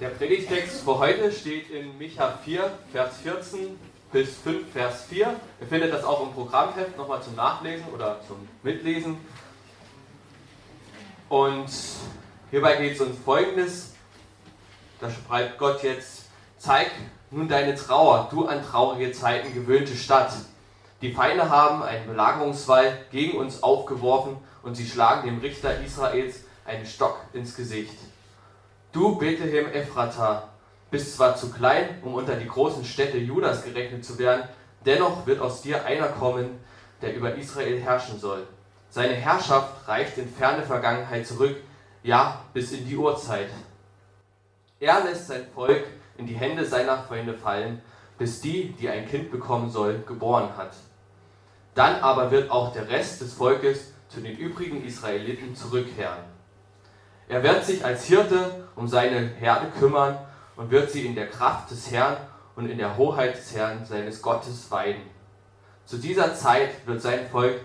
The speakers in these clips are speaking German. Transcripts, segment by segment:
Der Predigtext für heute steht in Micha 4, Vers 14 bis 5, Vers 4. Ihr findet das auch im Programmheft nochmal zum Nachlesen oder zum Mitlesen. Und hierbei geht es um Folgendes. Da schreibt Gott jetzt, zeig nun deine Trauer, du an traurige Zeiten gewöhnte Stadt. Die Feinde haben einen Belagerungswall gegen uns aufgeworfen und sie schlagen dem Richter Israels einen Stock ins Gesicht. Du Bethlehem Ephrata bist zwar zu klein, um unter die großen Städte Judas gerechnet zu werden, dennoch wird aus dir einer kommen, der über Israel herrschen soll. Seine Herrschaft reicht in ferne Vergangenheit zurück, ja bis in die Urzeit. Er lässt sein Volk in die Hände seiner Freunde fallen, bis die, die ein Kind bekommen soll, geboren hat. Dann aber wird auch der Rest des Volkes zu den übrigen Israeliten zurückkehren. Er wird sich als Hirte um seine Herde kümmern und wird sie in der Kraft des Herrn und in der Hoheit des Herrn seines Gottes weiden. Zu dieser Zeit wird sein Volk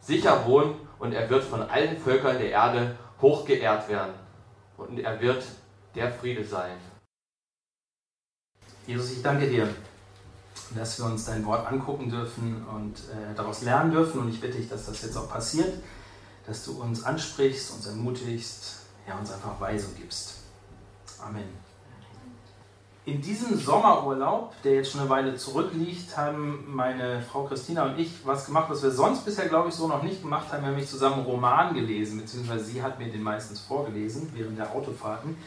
sicher wohnen und er wird von allen Völkern der Erde hoch geehrt werden. Und er wird der Friede sein. Jesus, ich danke dir, dass wir uns dein Wort angucken dürfen und äh, daraus lernen dürfen. Und ich bitte dich, dass das jetzt auch passiert dass du uns ansprichst, uns ermutigst, ja, uns einfach Weisung gibst. Amen. In diesem Sommerurlaub, der jetzt schon eine Weile zurückliegt, haben meine Frau Christina und ich was gemacht, was wir sonst bisher, glaube ich, so noch nicht gemacht haben. Wir haben nämlich zusammen einen Roman gelesen, beziehungsweise sie hat mir den meistens vorgelesen während der Autofahrten.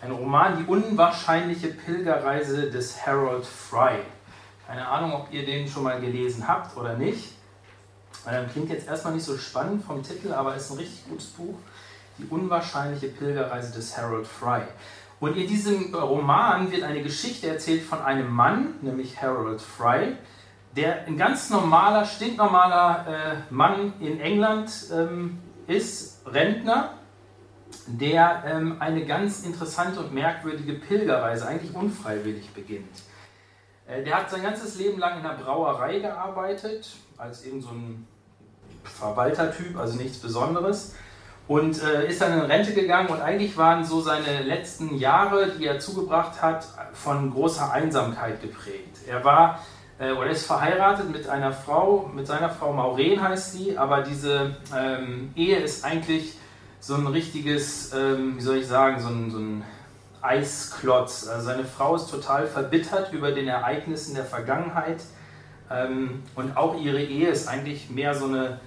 Ein Roman, Die unwahrscheinliche Pilgerreise des Harold Fry. Keine Ahnung, ob ihr den schon mal gelesen habt oder nicht. Klingt jetzt erstmal nicht so spannend vom Titel, aber ist ein richtig gutes Buch. Die unwahrscheinliche Pilgerreise des Harold Fry. Und in diesem Roman wird eine Geschichte erzählt von einem Mann, nämlich Harold Fry, der ein ganz normaler, stinknormaler äh, Mann in England ähm, ist, Rentner, der ähm, eine ganz interessante und merkwürdige Pilgerreise, eigentlich unfreiwillig beginnt. Äh, der hat sein ganzes Leben lang in einer Brauerei gearbeitet, als irgend so ein Verwaltertyp, also nichts Besonderes. Und äh, ist dann in Rente gegangen und eigentlich waren so seine letzten Jahre, die er zugebracht hat, von großer Einsamkeit geprägt. Er war äh, oder ist verheiratet mit einer Frau, mit seiner Frau Maureen heißt sie, aber diese ähm, Ehe ist eigentlich so ein richtiges, ähm, wie soll ich sagen, so ein, so ein Eisklotz. Also seine Frau ist total verbittert über den Ereignissen der Vergangenheit ähm, und auch ihre Ehe ist eigentlich mehr so eine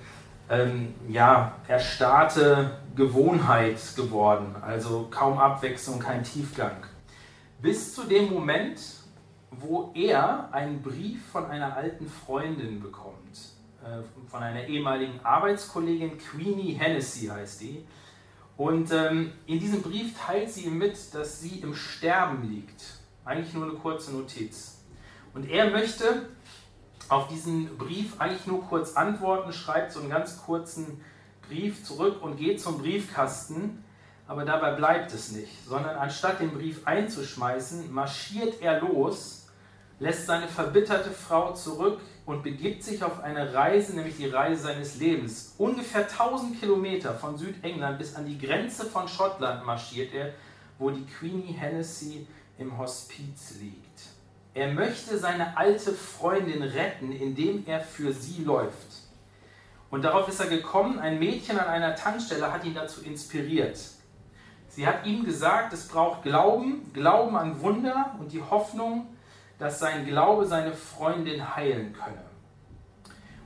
ähm, ja, erstarrte Gewohnheit geworden, also kaum Abwechslung, kein Tiefgang. Bis zu dem Moment, wo er einen Brief von einer alten Freundin bekommt, äh, von einer ehemaligen Arbeitskollegin, Queenie Hennessy heißt die. Und ähm, in diesem Brief teilt sie ihm mit, dass sie im Sterben liegt. Eigentlich nur eine kurze Notiz. Und er möchte, auf diesen Brief eigentlich nur kurz antworten, schreibt so einen ganz kurzen Brief zurück und geht zum Briefkasten. Aber dabei bleibt es nicht, sondern anstatt den Brief einzuschmeißen, marschiert er los, lässt seine verbitterte Frau zurück und begibt sich auf eine Reise, nämlich die Reise seines Lebens. Ungefähr 1000 Kilometer von Südengland bis an die Grenze von Schottland marschiert er, wo die Queenie Hennessy im Hospiz liegt. Er möchte seine alte Freundin retten, indem er für sie läuft. Und darauf ist er gekommen, ein Mädchen an einer Tankstelle hat ihn dazu inspiriert. Sie hat ihm gesagt, es braucht Glauben, Glauben an Wunder und die Hoffnung, dass sein Glaube seine Freundin heilen könne.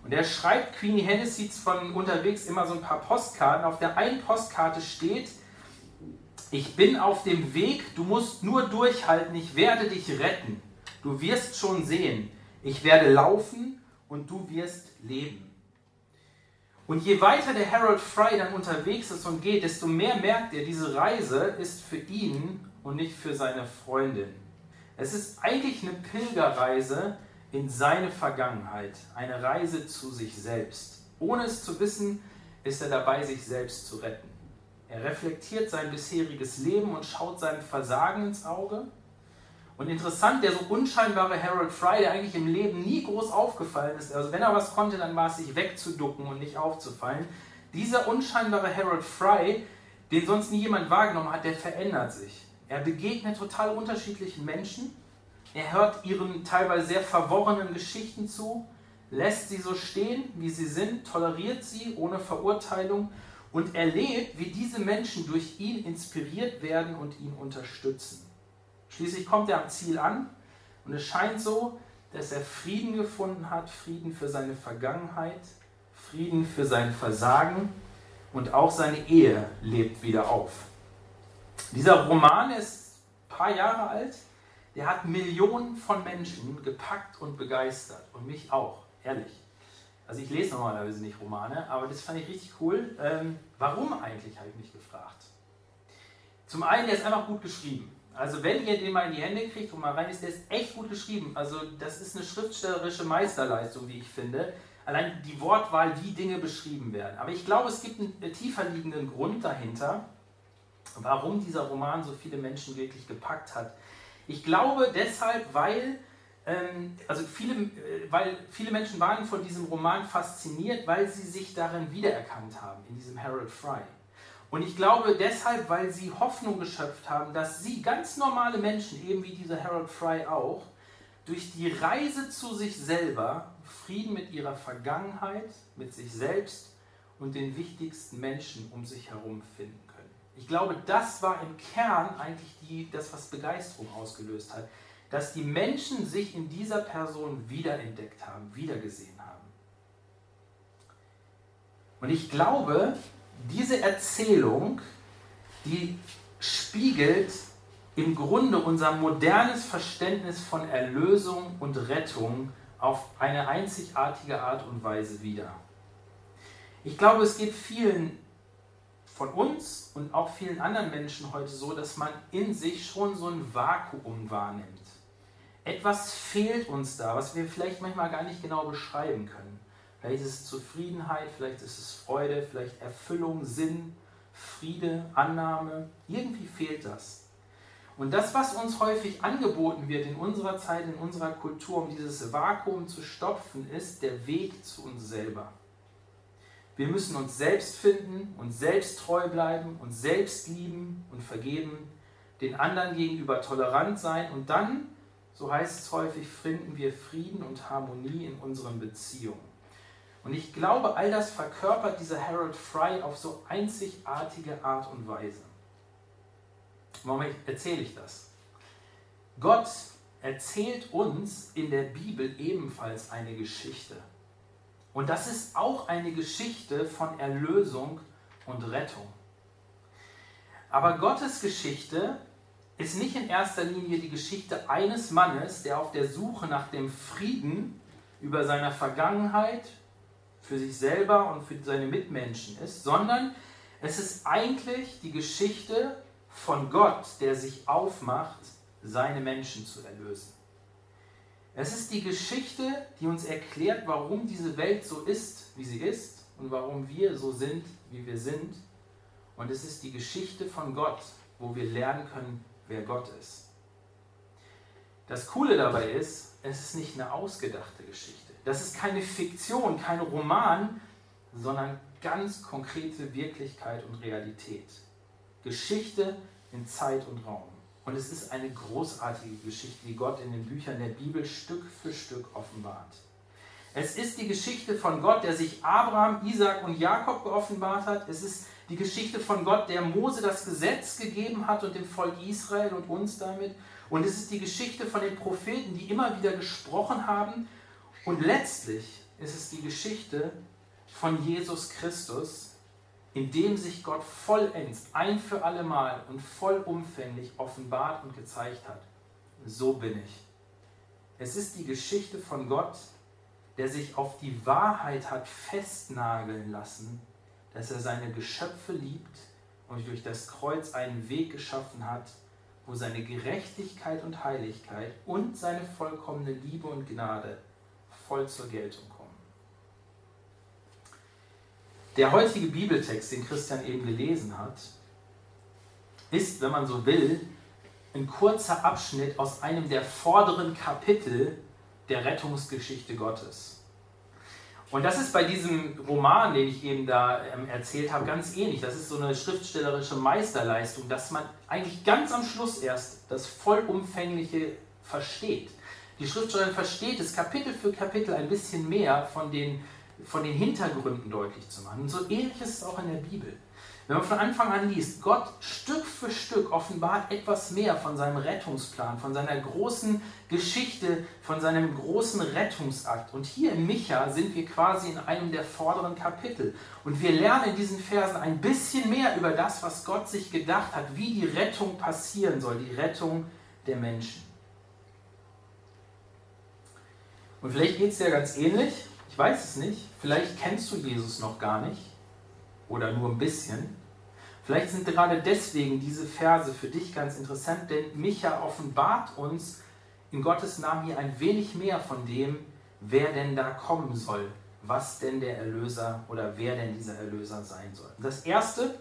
Und er schreibt Queenie Hennessy von unterwegs immer so ein paar Postkarten. Auf der einen Postkarte steht, ich bin auf dem Weg, du musst nur durchhalten, ich werde dich retten. Du wirst schon sehen, ich werde laufen und du wirst leben. Und je weiter der Harold Fry dann unterwegs ist und geht, desto mehr merkt er, diese Reise ist für ihn und nicht für seine Freundin. Es ist eigentlich eine Pilgerreise in seine Vergangenheit, eine Reise zu sich selbst. Ohne es zu wissen, ist er dabei, sich selbst zu retten. Er reflektiert sein bisheriges Leben und schaut seinem Versagen ins Auge und interessant, der so unscheinbare Harold Fry, der eigentlich im Leben nie groß aufgefallen ist, also wenn er was konnte, dann war es sich wegzuducken und nicht aufzufallen. Dieser unscheinbare Harold Fry, den sonst nie jemand wahrgenommen hat, der verändert sich. Er begegnet total unterschiedlichen Menschen. Er hört ihren teilweise sehr verworrenen Geschichten zu, lässt sie so stehen, wie sie sind, toleriert sie ohne Verurteilung und erlebt, wie diese Menschen durch ihn inspiriert werden und ihn unterstützen. Schließlich kommt er am Ziel an und es scheint so, dass er Frieden gefunden hat, Frieden für seine Vergangenheit, Frieden für sein Versagen und auch seine Ehe lebt wieder auf. Dieser Roman ist ein paar Jahre alt, der hat Millionen von Menschen gepackt und begeistert und mich auch, ehrlich. Also ich lese normalerweise nicht Romane, aber das fand ich richtig cool. Ähm, warum eigentlich, habe ich mich gefragt. Zum einen, der ist einfach gut geschrieben. Also wenn ihr den mal in die Hände kriegt und mal rein ist, der ist echt gut geschrieben. Also das ist eine schriftstellerische Meisterleistung, wie ich finde. Allein die Wortwahl, wie Dinge beschrieben werden. Aber ich glaube, es gibt einen tiefer liegenden Grund dahinter, warum dieser Roman so viele Menschen wirklich gepackt hat. Ich glaube deshalb, weil, ähm, also viele, äh, weil viele Menschen waren von diesem Roman fasziniert, weil sie sich darin wiedererkannt haben, in diesem Harold Fry. Und ich glaube deshalb, weil sie Hoffnung geschöpft haben, dass sie, ganz normale Menschen, eben wie dieser Harold Fry auch, durch die Reise zu sich selber Frieden mit ihrer Vergangenheit, mit sich selbst und den wichtigsten Menschen um sich herum finden können. Ich glaube, das war im Kern eigentlich die, das, was Begeisterung ausgelöst hat, dass die Menschen sich in dieser Person wiederentdeckt haben, wiedergesehen haben. Und ich glaube, diese Erzählung, die spiegelt im Grunde unser modernes Verständnis von Erlösung und Rettung auf eine einzigartige Art und Weise wider. Ich glaube, es geht vielen von uns und auch vielen anderen Menschen heute so, dass man in sich schon so ein Vakuum wahrnimmt. Etwas fehlt uns da, was wir vielleicht manchmal gar nicht genau beschreiben können. Vielleicht ist es Zufriedenheit, vielleicht ist es Freude, vielleicht Erfüllung, Sinn, Friede, Annahme. Irgendwie fehlt das. Und das, was uns häufig angeboten wird in unserer Zeit, in unserer Kultur, um dieses Vakuum zu stopfen, ist der Weg zu uns selber. Wir müssen uns selbst finden, uns selbst treu bleiben, uns selbst lieben und vergeben, den anderen gegenüber tolerant sein und dann, so heißt es häufig, finden wir Frieden und Harmonie in unseren Beziehungen. Und ich glaube, all das verkörpert dieser Harold Fry auf so einzigartige Art und Weise. Warum erzähle ich das? Gott erzählt uns in der Bibel ebenfalls eine Geschichte. Und das ist auch eine Geschichte von Erlösung und Rettung. Aber Gottes Geschichte ist nicht in erster Linie die Geschichte eines Mannes, der auf der Suche nach dem Frieden über seiner Vergangenheit, für sich selber und für seine Mitmenschen ist, sondern es ist eigentlich die Geschichte von Gott, der sich aufmacht, seine Menschen zu erlösen. Es ist die Geschichte, die uns erklärt, warum diese Welt so ist, wie sie ist und warum wir so sind, wie wir sind. Und es ist die Geschichte von Gott, wo wir lernen können, wer Gott ist. Das Coole dabei ist, es ist nicht eine ausgedachte Geschichte. Das ist keine Fiktion, kein Roman, sondern ganz konkrete Wirklichkeit und Realität. Geschichte in Zeit und Raum. Und es ist eine großartige Geschichte, die Gott in den Büchern der Bibel Stück für Stück offenbart. Es ist die Geschichte von Gott, der sich Abraham, Isaac und Jakob geoffenbart hat. Es ist die Geschichte von Gott, der Mose das Gesetz gegeben hat und dem Volk Israel und uns damit. Und es ist die Geschichte von den Propheten, die immer wieder gesprochen haben. Und letztlich ist es die Geschichte von Jesus Christus, in dem sich Gott vollends ein für allemal und vollumfänglich offenbart und gezeigt hat. So bin ich. Es ist die Geschichte von Gott, der sich auf die Wahrheit hat festnageln lassen, dass er seine Geschöpfe liebt und durch das Kreuz einen Weg geschaffen hat, wo seine Gerechtigkeit und Heiligkeit und seine vollkommene Liebe und Gnade voll zur Geltung kommen. Der heutige Bibeltext, den Christian eben gelesen hat, ist, wenn man so will, ein kurzer Abschnitt aus einem der vorderen Kapitel der Rettungsgeschichte Gottes. Und das ist bei diesem Roman, den ich eben da ähm, erzählt habe, ganz ähnlich. Das ist so eine schriftstellerische Meisterleistung, dass man eigentlich ganz am Schluss erst das Vollumfängliche versteht. Die Schriftstellerin versteht es Kapitel für Kapitel ein bisschen mehr von den, von den Hintergründen deutlich zu machen. Und so ähnlich ist es auch in der Bibel. Wenn man von Anfang an liest, Gott Stück für Stück offenbart etwas mehr von seinem Rettungsplan, von seiner großen Geschichte, von seinem großen Rettungsakt. Und hier in Micha sind wir quasi in einem der vorderen Kapitel. Und wir lernen in diesen Versen ein bisschen mehr über das, was Gott sich gedacht hat, wie die Rettung passieren soll, die Rettung der Menschen. Und vielleicht geht es dir ganz ähnlich, ich weiß es nicht, vielleicht kennst du Jesus noch gar nicht oder nur ein bisschen. Vielleicht sind gerade deswegen diese Verse für dich ganz interessant, denn Micha offenbart uns in Gottes Namen hier ein wenig mehr von dem, wer denn da kommen soll, was denn der Erlöser oder wer denn dieser Erlöser sein soll. Das Erste,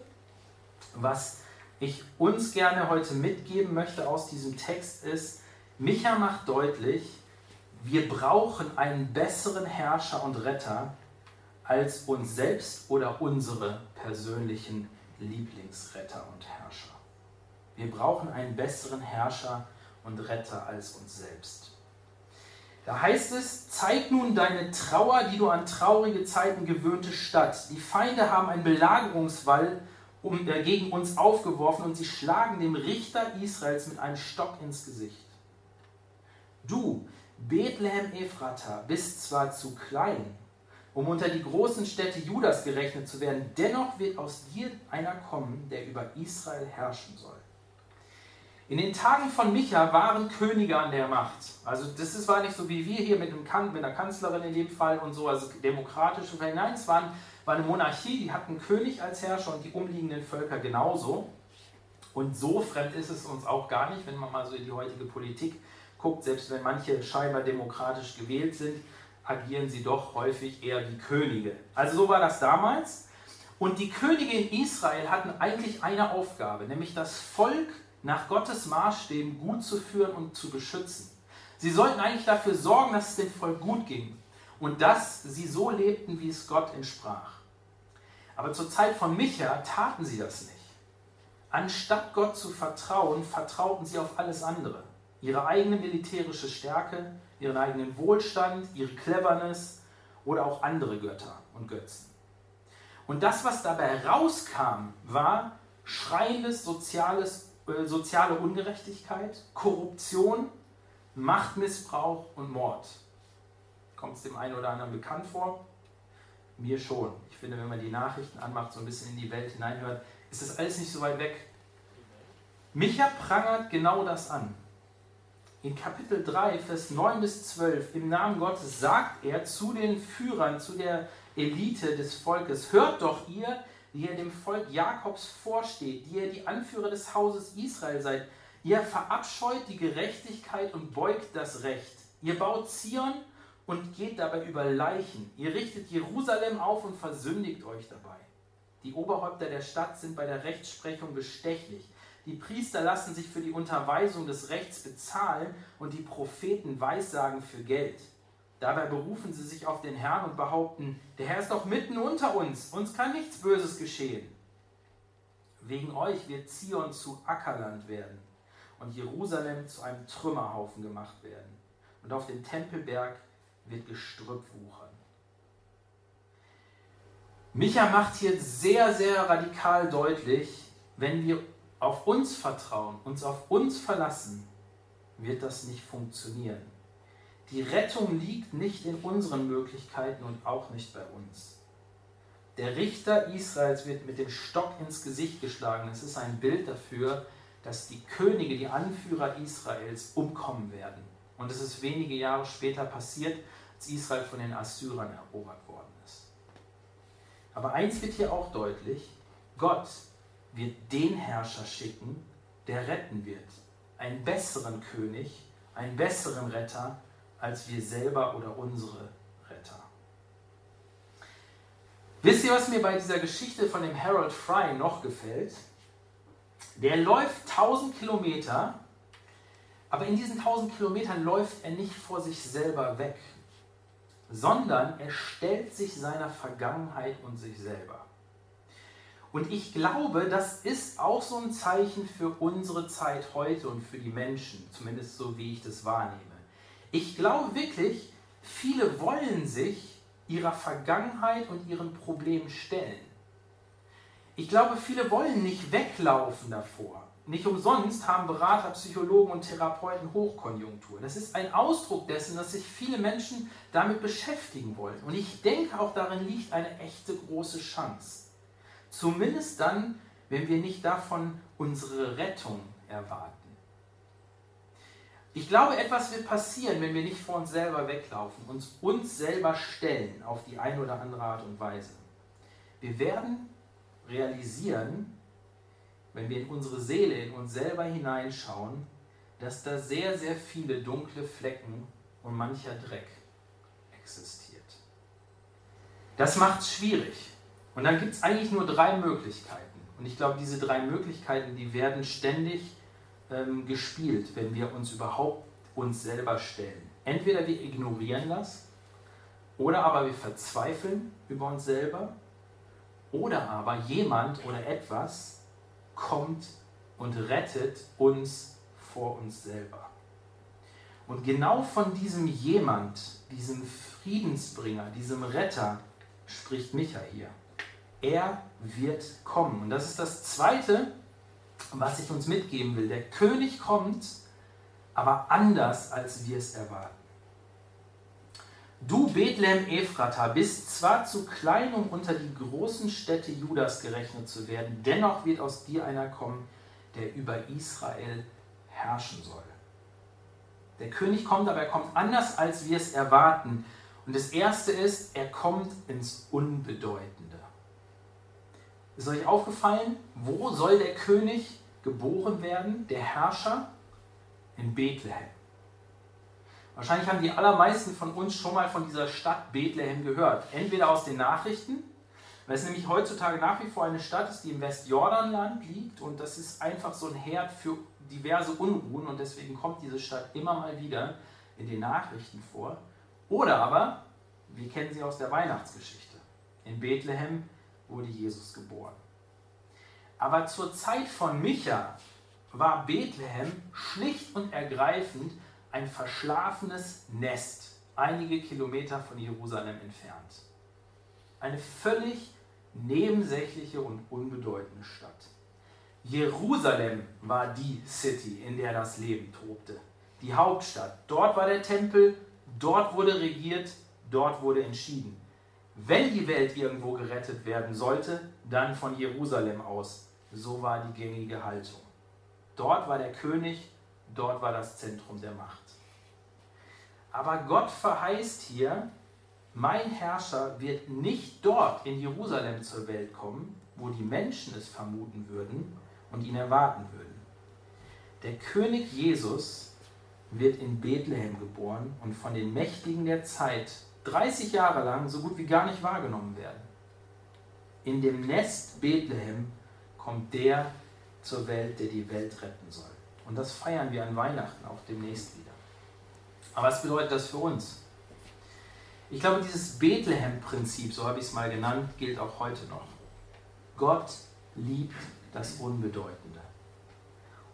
was ich uns gerne heute mitgeben möchte aus diesem Text ist, Micha macht deutlich, wir brauchen einen besseren Herrscher und Retter als uns selbst oder unsere persönlichen Lieblingsretter und Herrscher. Wir brauchen einen besseren Herrscher und Retter als uns selbst. Da heißt es, zeig nun deine Trauer, die du an traurige Zeiten gewöhnte Stadt. Die Feinde haben einen Belagerungswall um, äh, gegen uns aufgeworfen und sie schlagen dem Richter Israels mit einem Stock ins Gesicht. Du, Bethlehem Ephrata, bist zwar zu klein, um unter die großen Städte Judas gerechnet zu werden, dennoch wird aus dir einer kommen, der über Israel herrschen soll. In den Tagen von Micha waren Könige an der Macht. Also das war nicht so wie wir hier mit, kan mit einer Kanzlerin in dem Fall und so, also demokratische Fälle. Nein, es waren, war eine Monarchie, die hatten König als Herrscher und die umliegenden Völker genauso. Und so fremd ist es uns auch gar nicht, wenn man mal so in die heutige Politik guckt, selbst wenn manche scheinbar demokratisch gewählt sind, agieren sie doch häufig eher wie Könige. Also so war das damals. Und die Könige in Israel hatten eigentlich eine Aufgabe, nämlich das Volk nach Gottes Maßstäben gut zu führen und zu beschützen. Sie sollten eigentlich dafür sorgen, dass es dem Volk gut ging und dass sie so lebten, wie es Gott entsprach. Aber zur Zeit von Micha taten sie das nicht. Anstatt Gott zu vertrauen, vertrauten sie auf alles andere ihre eigene militärische Stärke, ihren eigenen Wohlstand, ihre Cleverness oder auch andere Götter und Götzen. Und das, was dabei rauskam, war schreiendes soziales, äh, soziale Ungerechtigkeit, Korruption, Machtmissbrauch und Mord. Kommt es dem einen oder anderen bekannt vor? Mir schon. Ich finde, wenn man die Nachrichten anmacht, so ein bisschen in die Welt hineinhört, ist das alles nicht so weit weg. Micha prangert genau das an in Kapitel 3, Vers 9 bis 12, im Namen Gottes sagt er zu den Führern, zu der Elite des Volkes, hört doch ihr, die ihr dem Volk Jakobs vorsteht, die ihr die Anführer des Hauses Israel seid, ihr verabscheut die Gerechtigkeit und beugt das Recht. Ihr baut Zion und geht dabei über Leichen. Ihr richtet Jerusalem auf und versündigt euch dabei. Die Oberhäupter der Stadt sind bei der Rechtsprechung bestechlich. Die Priester lassen sich für die Unterweisung des Rechts bezahlen und die Propheten weissagen für Geld. Dabei berufen sie sich auf den Herrn und behaupten, der Herr ist doch mitten unter uns, uns kann nichts Böses geschehen. Wegen euch wird Zion zu Ackerland werden und Jerusalem zu einem Trümmerhaufen gemacht werden. Und auf dem Tempelberg wird Gestrüpp wuchern. Micha macht hier sehr, sehr radikal deutlich, wenn wir auf uns vertrauen, uns auf uns verlassen, wird das nicht funktionieren. Die Rettung liegt nicht in unseren Möglichkeiten und auch nicht bei uns. Der Richter Israels wird mit dem Stock ins Gesicht geschlagen. Es ist ein Bild dafür, dass die Könige, die Anführer Israels umkommen werden. Und es ist wenige Jahre später passiert, als Israel von den Assyrern erobert worden ist. Aber eins wird hier auch deutlich, Gott wird den Herrscher schicken, der retten wird. Einen besseren König, einen besseren Retter als wir selber oder unsere Retter. Wisst ihr, was mir bei dieser Geschichte von dem Harold Fry noch gefällt? Der läuft 1000 Kilometer, aber in diesen 1000 Kilometern läuft er nicht vor sich selber weg, sondern er stellt sich seiner Vergangenheit und sich selber. Und ich glaube, das ist auch so ein Zeichen für unsere Zeit heute und für die Menschen, zumindest so wie ich das wahrnehme. Ich glaube wirklich, viele wollen sich ihrer Vergangenheit und ihren Problemen stellen. Ich glaube, viele wollen nicht weglaufen davor. Nicht umsonst haben Berater, Psychologen und Therapeuten Hochkonjunktur. Das ist ein Ausdruck dessen, dass sich viele Menschen damit beschäftigen wollen. Und ich denke, auch darin liegt eine echte große Chance. Zumindest dann, wenn wir nicht davon unsere Rettung erwarten. Ich glaube, etwas wird passieren, wenn wir nicht vor uns selber weglaufen, uns uns selber stellen auf die eine oder andere Art und Weise. Wir werden realisieren, wenn wir in unsere Seele, in uns selber hineinschauen, dass da sehr, sehr viele dunkle Flecken und mancher Dreck existiert. Das macht es schwierig. Und dann gibt es eigentlich nur drei Möglichkeiten. Und ich glaube, diese drei Möglichkeiten, die werden ständig ähm, gespielt, wenn wir uns überhaupt uns selber stellen. Entweder wir ignorieren das, oder aber wir verzweifeln über uns selber, oder aber jemand oder etwas kommt und rettet uns vor uns selber. Und genau von diesem jemand, diesem Friedensbringer, diesem Retter spricht Micha hier. Er wird kommen. Und das ist das Zweite, was ich uns mitgeben will. Der König kommt, aber anders, als wir es erwarten. Du Bethlehem Ephrata bist zwar zu klein, um unter die großen Städte Judas gerechnet zu werden, dennoch wird aus dir einer kommen, der über Israel herrschen soll. Der König kommt, aber er kommt anders, als wir es erwarten. Und das Erste ist, er kommt ins Unbedeutende. Ist euch aufgefallen, wo soll der König geboren werden, der Herrscher? In Bethlehem. Wahrscheinlich haben die allermeisten von uns schon mal von dieser Stadt Bethlehem gehört. Entweder aus den Nachrichten, weil es nämlich heutzutage nach wie vor eine Stadt ist, die im Westjordanland liegt und das ist einfach so ein Herd für diverse Unruhen und deswegen kommt diese Stadt immer mal wieder in den Nachrichten vor. Oder aber, wir kennen sie aus der Weihnachtsgeschichte. In Bethlehem wurde Jesus geboren. Aber zur Zeit von Micha war Bethlehem schlicht und ergreifend ein verschlafenes Nest, einige Kilometer von Jerusalem entfernt. Eine völlig nebensächliche und unbedeutende Stadt. Jerusalem war die City, in der das Leben tobte. Die Hauptstadt. Dort war der Tempel, dort wurde regiert, dort wurde entschieden. Wenn die Welt irgendwo gerettet werden sollte, dann von Jerusalem aus. So war die gängige Haltung. Dort war der König, dort war das Zentrum der Macht. Aber Gott verheißt hier, mein Herrscher wird nicht dort in Jerusalem zur Welt kommen, wo die Menschen es vermuten würden und ihn erwarten würden. Der König Jesus wird in Bethlehem geboren und von den Mächtigen der Zeit 30 Jahre lang so gut wie gar nicht wahrgenommen werden. In dem Nest Bethlehem kommt der zur Welt, der die Welt retten soll. Und das feiern wir an Weihnachten auch demnächst wieder. Aber was bedeutet das für uns? Ich glaube, dieses Bethlehem-Prinzip, so habe ich es mal genannt, gilt auch heute noch. Gott liebt das Unbedeutende.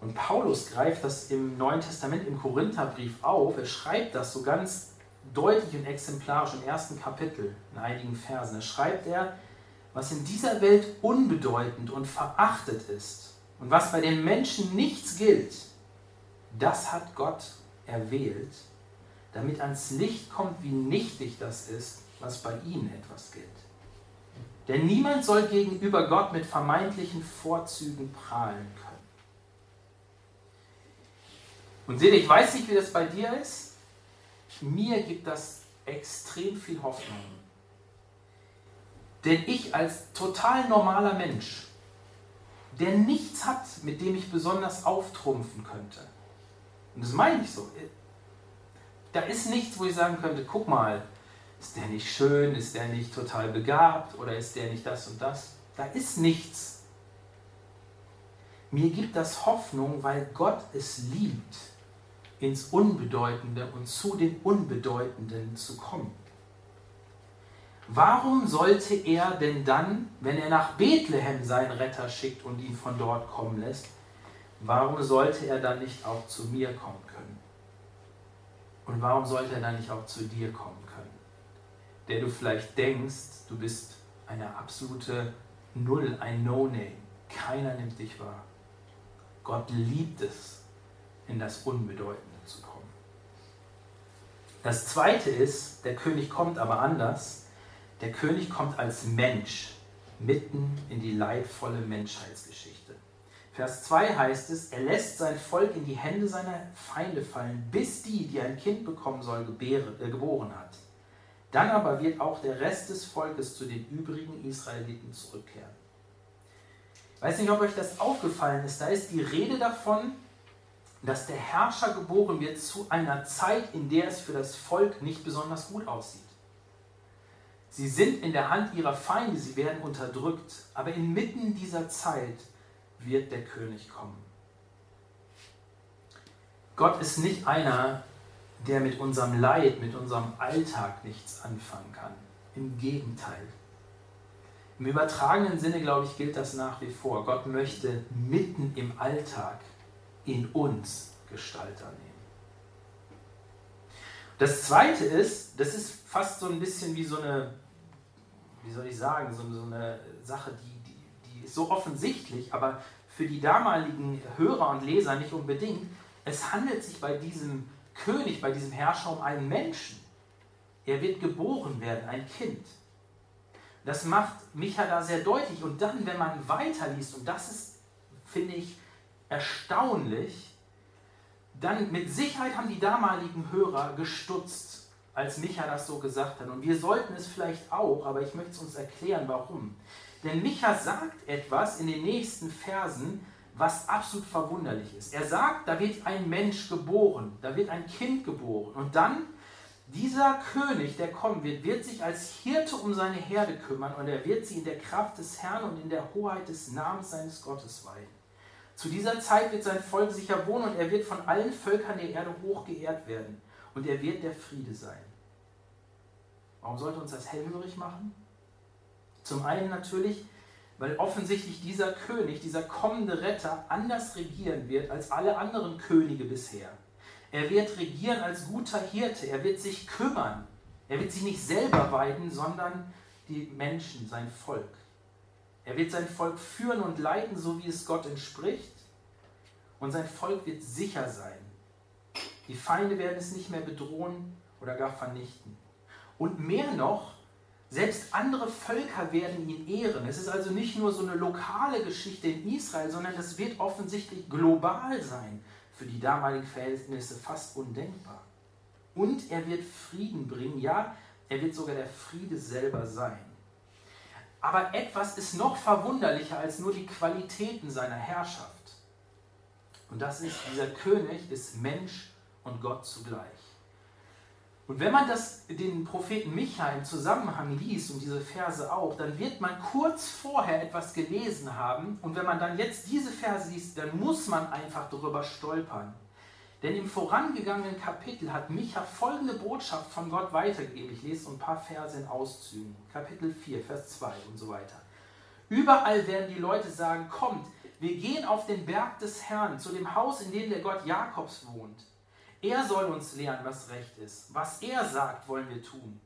Und Paulus greift das im Neuen Testament im Korintherbrief auf. Er schreibt das so ganz deutlich und exemplarisch im ersten Kapitel, in einigen Versen. Da schreibt er, was in dieser Welt unbedeutend und verachtet ist und was bei den Menschen nichts gilt, das hat Gott erwählt, damit ans Licht kommt, wie nichtig das ist, was bei ihnen etwas gilt. Denn niemand soll gegenüber Gott mit vermeintlichen Vorzügen prahlen können. Und seht ich weiß nicht, wie das bei dir ist. Mir gibt das extrem viel Hoffnung. Denn ich als total normaler Mensch, der nichts hat, mit dem ich besonders auftrumpfen könnte, und das meine ich so, da ist nichts, wo ich sagen könnte, guck mal, ist der nicht schön, ist der nicht total begabt oder ist der nicht das und das? Da ist nichts. Mir gibt das Hoffnung, weil Gott es liebt, ins Unbedeutende und zu den Unbedeutenden zu kommen. Warum sollte er denn dann, wenn er nach Bethlehem seinen Retter schickt und ihn von dort kommen lässt, warum sollte er dann nicht auch zu mir kommen können? Und warum sollte er dann nicht auch zu dir kommen können? Der du vielleicht denkst, du bist eine absolute Null, ein No-Name. Keiner nimmt dich wahr. Gott liebt es, in das Unbedeutende. Das zweite ist, der König kommt aber anders. Der König kommt als Mensch mitten in die leidvolle Menschheitsgeschichte. Vers 2 heißt es, er lässt sein Volk in die Hände seiner Feinde fallen, bis die, die ein Kind bekommen soll, gebäre, äh, geboren hat. Dann aber wird auch der Rest des Volkes zu den übrigen Israeliten zurückkehren. Ich weiß nicht, ob euch das aufgefallen ist. Da ist die Rede davon, dass der Herrscher geboren wird zu einer Zeit, in der es für das Volk nicht besonders gut aussieht. Sie sind in der Hand ihrer Feinde, sie werden unterdrückt, aber inmitten dieser Zeit wird der König kommen. Gott ist nicht einer, der mit unserem Leid, mit unserem Alltag nichts anfangen kann. Im Gegenteil. Im übertragenen Sinne, glaube ich, gilt das nach wie vor. Gott möchte mitten im Alltag in uns Gestalt annehmen. Das zweite ist, das ist fast so ein bisschen wie so eine, wie soll ich sagen, so, so eine Sache, die, die, die ist so offensichtlich, aber für die damaligen Hörer und Leser nicht unbedingt. Es handelt sich bei diesem König, bei diesem Herrscher um einen Menschen. Er wird geboren werden, ein Kind. Das macht Micha da sehr deutlich. Und dann, wenn man weiterliest, und das ist, finde ich, erstaunlich, dann mit Sicherheit haben die damaligen Hörer gestutzt, als Micha das so gesagt hat. Und wir sollten es vielleicht auch, aber ich möchte es uns erklären, warum. Denn Micha sagt etwas in den nächsten Versen, was absolut verwunderlich ist. Er sagt, da wird ein Mensch geboren, da wird ein Kind geboren. Und dann, dieser König, der kommen wird, wird sich als Hirte um seine Herde kümmern und er wird sie in der Kraft des Herrn und in der Hoheit des Namens seines Gottes weiden. Zu dieser Zeit wird sein Volk sicher wohnen und er wird von allen Völkern der Erde hoch geehrt werden. Und er wird der Friede sein. Warum sollte uns das hellhörig machen? Zum einen natürlich, weil offensichtlich dieser König, dieser kommende Retter anders regieren wird als alle anderen Könige bisher. Er wird regieren als guter Hirte, er wird sich kümmern. Er wird sich nicht selber weiden, sondern die Menschen, sein Volk. Er wird sein Volk führen und leiten, so wie es Gott entspricht. Und sein Volk wird sicher sein. Die Feinde werden es nicht mehr bedrohen oder gar vernichten. Und mehr noch, selbst andere Völker werden ihn ehren. Es ist also nicht nur so eine lokale Geschichte in Israel, sondern es wird offensichtlich global sein. Für die damaligen Verhältnisse fast undenkbar. Und er wird Frieden bringen. Ja, er wird sogar der Friede selber sein. Aber etwas ist noch verwunderlicher als nur die Qualitäten seiner Herrschaft. Und das ist, dieser König ist Mensch und Gott zugleich. Und wenn man das, den Propheten Micha im Zusammenhang liest und diese Verse auch, dann wird man kurz vorher etwas gelesen haben. Und wenn man dann jetzt diese Verse liest, dann muss man einfach darüber stolpern. Denn im vorangegangenen Kapitel hat Micha folgende Botschaft von Gott weitergegeben. Ich lese so ein paar Verse in Auszügen. Kapitel 4, Vers 2 und so weiter. Überall werden die Leute sagen, kommt, wir gehen auf den Berg des Herrn, zu dem Haus, in dem der Gott Jakobs wohnt. Er soll uns lehren, was recht ist. Was er sagt, wollen wir tun.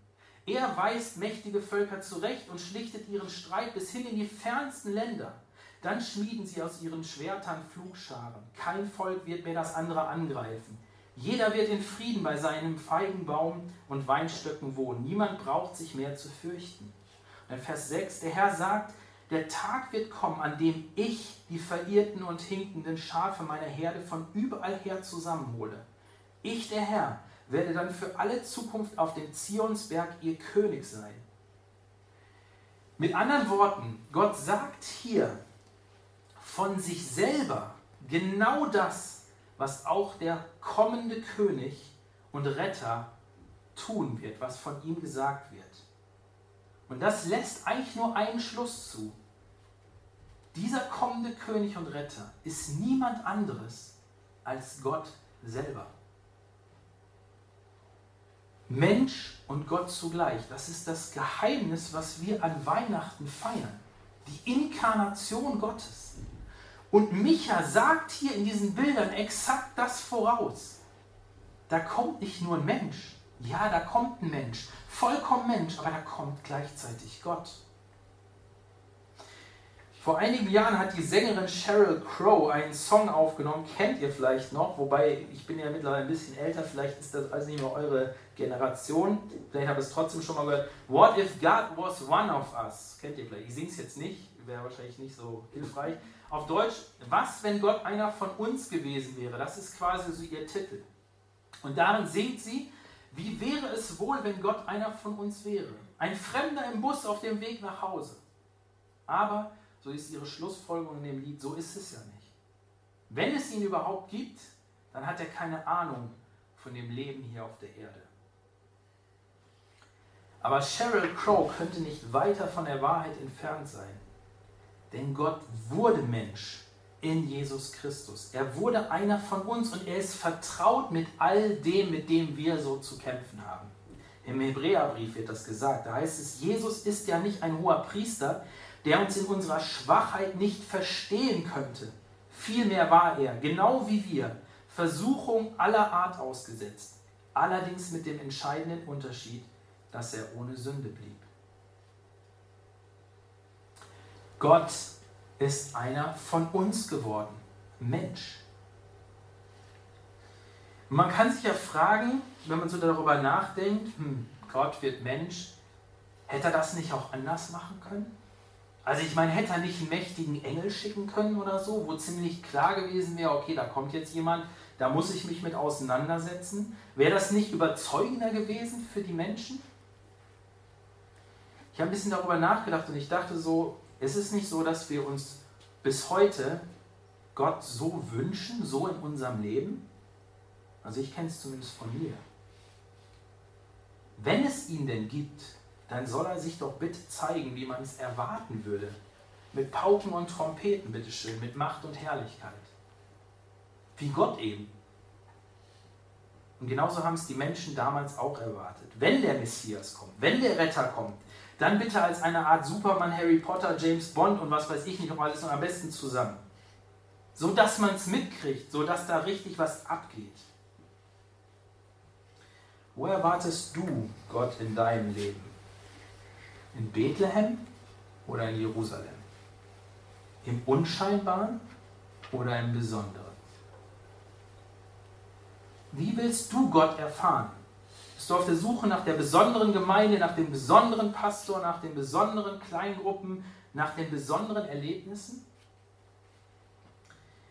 Er weist mächtige Völker zurecht und schlichtet ihren Streit bis hin in die fernsten Länder. Dann schmieden sie aus ihren Schwertern Flugscharen. Kein Volk wird mehr das andere angreifen. Jeder wird in Frieden bei seinem Feigenbaum und Weinstöcken wohnen. Niemand braucht sich mehr zu fürchten. Und in Vers 6, der Herr sagt, der Tag wird kommen, an dem ich die verirrten und hinkenden Schafe meiner Herde von überall her zusammenhole. Ich, der Herr, werde dann für alle Zukunft auf dem Zionsberg ihr König sein. Mit anderen Worten, Gott sagt hier, von sich selber genau das, was auch der kommende König und Retter tun wird, was von ihm gesagt wird. Und das lässt eigentlich nur einen Schluss zu. Dieser kommende König und Retter ist niemand anderes als Gott selber. Mensch und Gott zugleich. Das ist das Geheimnis, was wir an Weihnachten feiern. Die Inkarnation Gottes. Und Micha sagt hier in diesen Bildern exakt das voraus. Da kommt nicht nur ein Mensch. Ja, da kommt ein Mensch. Vollkommen Mensch, aber da kommt gleichzeitig Gott. Vor einigen Jahren hat die Sängerin Sheryl Crow einen Song aufgenommen, kennt ihr vielleicht noch, wobei ich bin ja mittlerweile ein bisschen älter, vielleicht ist das also nicht mehr eure Generation, vielleicht habt ihr es trotzdem schon mal gehört. What if God was one of us? Kennt ihr vielleicht? Ich singe es jetzt nicht, wäre wahrscheinlich nicht so hilfreich. Auf Deutsch, was, wenn Gott einer von uns gewesen wäre? Das ist quasi so ihr Titel. Und darin singt sie, wie wäre es wohl, wenn Gott einer von uns wäre? Ein Fremder im Bus auf dem Weg nach Hause. Aber so ist ihre Schlussfolgerung in dem Lied, so ist es ja nicht. Wenn es ihn überhaupt gibt, dann hat er keine Ahnung von dem Leben hier auf der Erde. Aber Sheryl Crow könnte nicht weiter von der Wahrheit entfernt sein. Denn Gott wurde Mensch in Jesus Christus. Er wurde einer von uns und er ist vertraut mit all dem, mit dem wir so zu kämpfen haben. Im Hebräerbrief wird das gesagt. Da heißt es, Jesus ist ja nicht ein hoher Priester, der uns in unserer Schwachheit nicht verstehen könnte. Vielmehr war er, genau wie wir, Versuchung aller Art ausgesetzt, allerdings mit dem entscheidenden Unterschied, dass er ohne Sünde blieb. Gott ist einer von uns geworden, Mensch. Man kann sich ja fragen, wenn man so darüber nachdenkt, hm, Gott wird Mensch, hätte er das nicht auch anders machen können? Also ich meine, hätte er nicht einen mächtigen Engel schicken können oder so, wo ziemlich klar gewesen wäre, okay, da kommt jetzt jemand, da muss ich mich mit auseinandersetzen. Wäre das nicht überzeugender gewesen für die Menschen? Ich habe ein bisschen darüber nachgedacht und ich dachte so, es ist nicht so, dass wir uns bis heute Gott so wünschen, so in unserem Leben. Also ich kenne es zumindest von mir. Wenn es ihn denn gibt, dann soll er sich doch bitte zeigen, wie man es erwarten würde. Mit Pauken und Trompeten, bitteschön, mit Macht und Herrlichkeit. Wie Gott eben. Und genauso haben es die Menschen damals auch erwartet. Wenn der Messias kommt, wenn der Retter kommt, dann bitte als eine Art Superman, Harry Potter, James Bond und was weiß ich nicht noch alles und am besten zusammen. So dass man es mitkriegt, so dass da richtig was abgeht. Wo erwartest du Gott in deinem Leben? In Bethlehem oder in Jerusalem? Im Unscheinbaren oder im Besonderen? Wie willst du Gott erfahren? Bist du auf der Suche nach der besonderen Gemeinde, nach dem besonderen Pastor, nach den besonderen Kleingruppen, nach den besonderen Erlebnissen?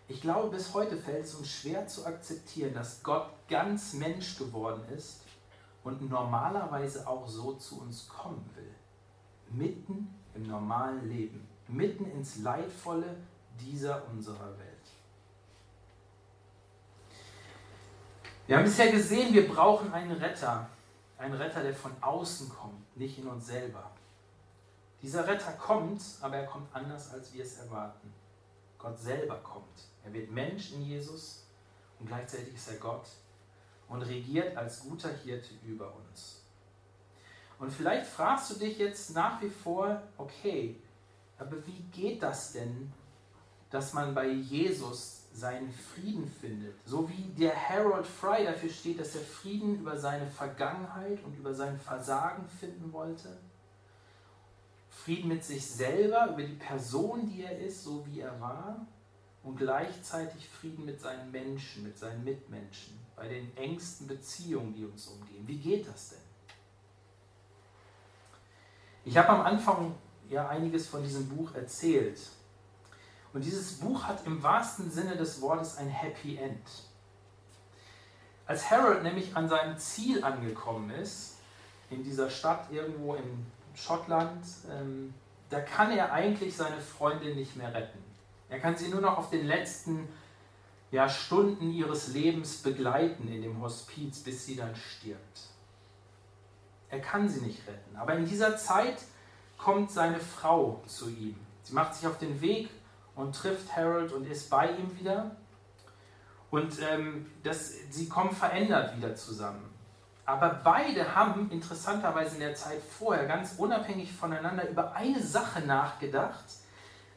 Ich glaube, bis heute fällt es uns schwer zu akzeptieren, dass Gott ganz Mensch geworden ist und normalerweise auch so zu uns kommen will mitten im normalen Leben, mitten ins Leidvolle dieser unserer Welt. Wir haben bisher gesehen, wir brauchen einen Retter, einen Retter, der von außen kommt, nicht in uns selber. Dieser Retter kommt, aber er kommt anders, als wir es erwarten. Gott selber kommt. Er wird Mensch in Jesus und gleichzeitig ist er Gott und regiert als guter Hirte über uns. Und vielleicht fragst du dich jetzt nach wie vor, okay, aber wie geht das denn, dass man bei Jesus seinen Frieden findet? So wie der Harold Fry dafür steht, dass er Frieden über seine Vergangenheit und über sein Versagen finden wollte. Frieden mit sich selber, über die Person, die er ist, so wie er war. Und gleichzeitig Frieden mit seinen Menschen, mit seinen Mitmenschen, bei den engsten Beziehungen, die uns umgeben. Wie geht das denn? Ich habe am Anfang ja einiges von diesem Buch erzählt. Und dieses Buch hat im wahrsten Sinne des Wortes ein Happy End. Als Harold nämlich an seinem Ziel angekommen ist, in dieser Stadt irgendwo in Schottland, ähm, da kann er eigentlich seine Freundin nicht mehr retten. Er kann sie nur noch auf den letzten ja, Stunden ihres Lebens begleiten in dem Hospiz, bis sie dann stirbt. Er kann sie nicht retten. Aber in dieser Zeit kommt seine Frau zu ihm. Sie macht sich auf den Weg und trifft Harold und ist bei ihm wieder. Und ähm, das, sie kommen verändert wieder zusammen. Aber beide haben interessanterweise in der Zeit vorher ganz unabhängig voneinander über eine Sache nachgedacht,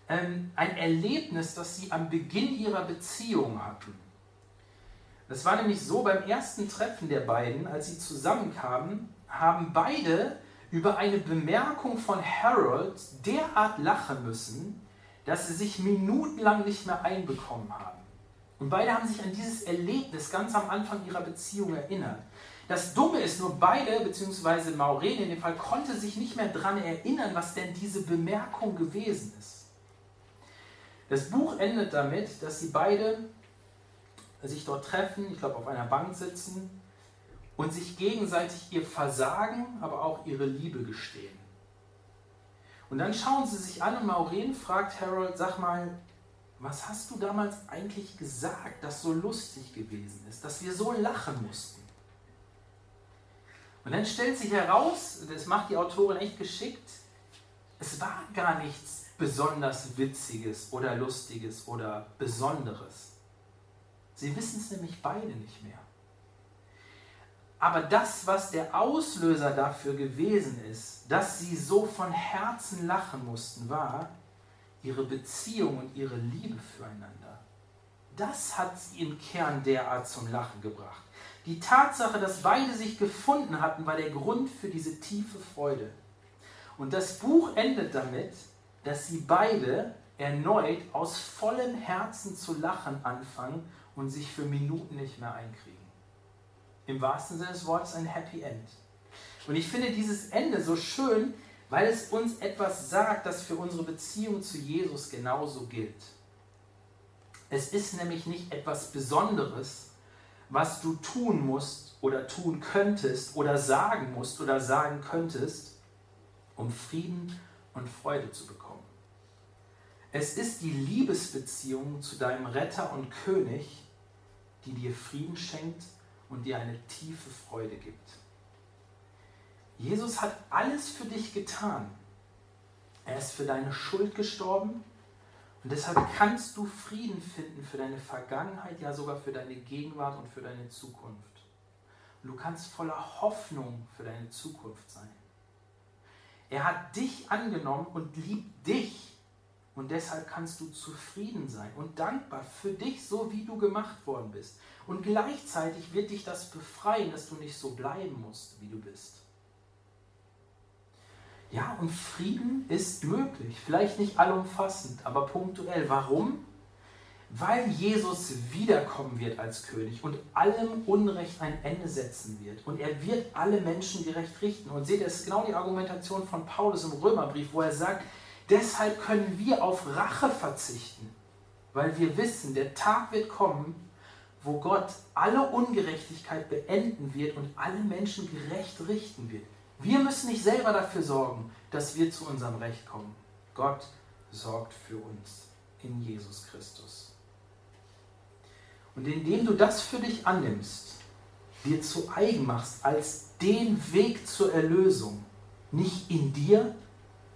ähm, ein Erlebnis, das sie am Beginn ihrer Beziehung hatten. Das war nämlich so, beim ersten Treffen der beiden, als sie zusammenkamen, haben beide über eine Bemerkung von Harold derart lachen müssen, dass sie sich minutenlang nicht mehr einbekommen haben. Und beide haben sich an dieses Erlebnis ganz am Anfang ihrer Beziehung erinnert. Das Dumme ist nur, beide, beziehungsweise Maureen in dem Fall, konnte sich nicht mehr daran erinnern, was denn diese Bemerkung gewesen ist. Das Buch endet damit, dass sie beide sich dort treffen, ich glaube auf einer Bank sitzen und sich gegenseitig ihr Versagen, aber auch ihre Liebe gestehen. Und dann schauen sie sich an und Maureen fragt Harold, sag mal, was hast du damals eigentlich gesagt, das so lustig gewesen ist, dass wir so lachen mussten? Und dann stellt sich heraus, das macht die Autorin echt geschickt, es war gar nichts besonders Witziges oder Lustiges oder Besonderes. Sie wissen es nämlich beide nicht mehr. Aber das, was der Auslöser dafür gewesen ist, dass sie so von Herzen lachen mussten, war ihre Beziehung und ihre Liebe füreinander. Das hat sie im Kern derart zum Lachen gebracht. Die Tatsache, dass beide sich gefunden hatten, war der Grund für diese tiefe Freude. Und das Buch endet damit, dass sie beide erneut aus vollem Herzen zu lachen anfangen und sich für Minuten nicht mehr einkriegen. Im wahrsten Sinne des Wortes ein Happy End. Und ich finde dieses Ende so schön, weil es uns etwas sagt, das für unsere Beziehung zu Jesus genauso gilt. Es ist nämlich nicht etwas Besonderes, was du tun musst oder tun könntest oder sagen musst oder sagen könntest, um Frieden und Freude zu bekommen. Es ist die Liebesbeziehung zu deinem Retter und König, die dir Frieden schenkt und dir eine tiefe Freude gibt. Jesus hat alles für dich getan. Er ist für deine Schuld gestorben und deshalb kannst du Frieden finden für deine Vergangenheit, ja sogar für deine Gegenwart und für deine Zukunft. Und du kannst voller Hoffnung für deine Zukunft sein. Er hat dich angenommen und liebt dich und deshalb kannst du zufrieden sein und dankbar für dich, so wie du gemacht worden bist. Und gleichzeitig wird dich das befreien, dass du nicht so bleiben musst, wie du bist. Ja, und Frieden ist möglich. Vielleicht nicht allumfassend, aber punktuell. Warum? Weil Jesus wiederkommen wird als König und allem Unrecht ein Ende setzen wird. Und er wird alle Menschen gerecht richten. Und seht, das ist genau die Argumentation von Paulus im Römerbrief, wo er sagt, Deshalb können wir auf Rache verzichten, weil wir wissen, der Tag wird kommen, wo Gott alle Ungerechtigkeit beenden wird und alle Menschen gerecht richten wird. Wir müssen nicht selber dafür sorgen, dass wir zu unserem Recht kommen. Gott sorgt für uns in Jesus Christus. Und indem du das für dich annimmst, dir zu eigen machst als den Weg zur Erlösung, nicht in dir,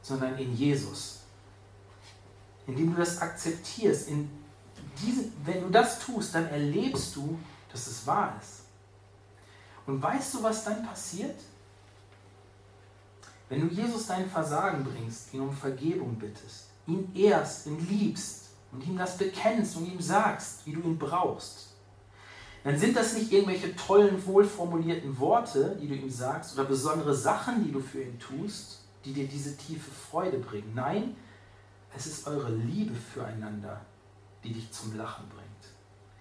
sondern in Jesus. Indem du das akzeptierst, in diese, wenn du das tust, dann erlebst du, dass es wahr ist. Und weißt du, was dann passiert? Wenn du Jesus dein Versagen bringst, ihn um Vergebung bittest, ihn ehrst, ihn liebst und ihm das bekennst und ihm sagst, wie du ihn brauchst, dann sind das nicht irgendwelche tollen, wohlformulierten Worte, die du ihm sagst oder besondere Sachen, die du für ihn tust, die dir diese tiefe Freude bringen. Nein, es ist eure Liebe füreinander, die dich zum Lachen bringt.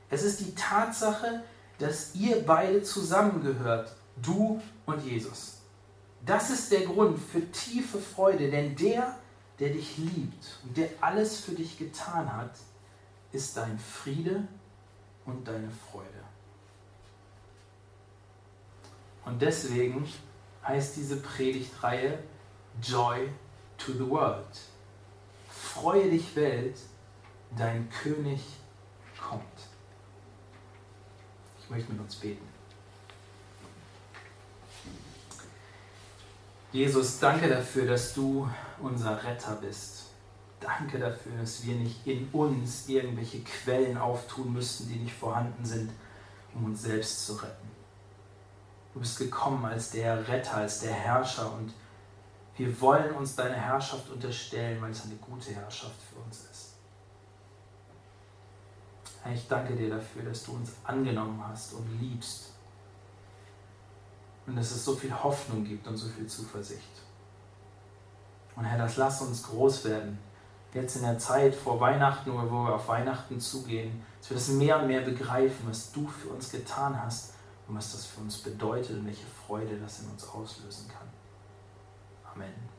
Es ist die Tatsache, dass ihr beide zusammengehört, du und Jesus. Das ist der Grund für tiefe Freude, denn der, der dich liebt und der alles für dich getan hat, ist dein Friede und deine Freude. Und deswegen heißt diese Predigtreihe Joy to the World. Freue dich Welt, dein König kommt. Ich möchte mit uns beten. Jesus, danke dafür, dass du unser Retter bist. Danke dafür, dass wir nicht in uns irgendwelche Quellen auftun müssten, die nicht vorhanden sind, um uns selbst zu retten. Du bist gekommen als der Retter, als der Herrscher und wir wollen uns deine Herrschaft unterstellen, weil es eine gute Herrschaft für uns ist. Herr, ich danke dir dafür, dass du uns angenommen hast und liebst. Und dass es so viel Hoffnung gibt und so viel Zuversicht. Und Herr, das lass uns groß werden. Jetzt in der Zeit vor Weihnachten wo wir auf Weihnachten zugehen, dass wir das mehr und mehr begreifen, was du für uns getan hast und was das für uns bedeutet und welche Freude das in uns auslösen kann. Amen.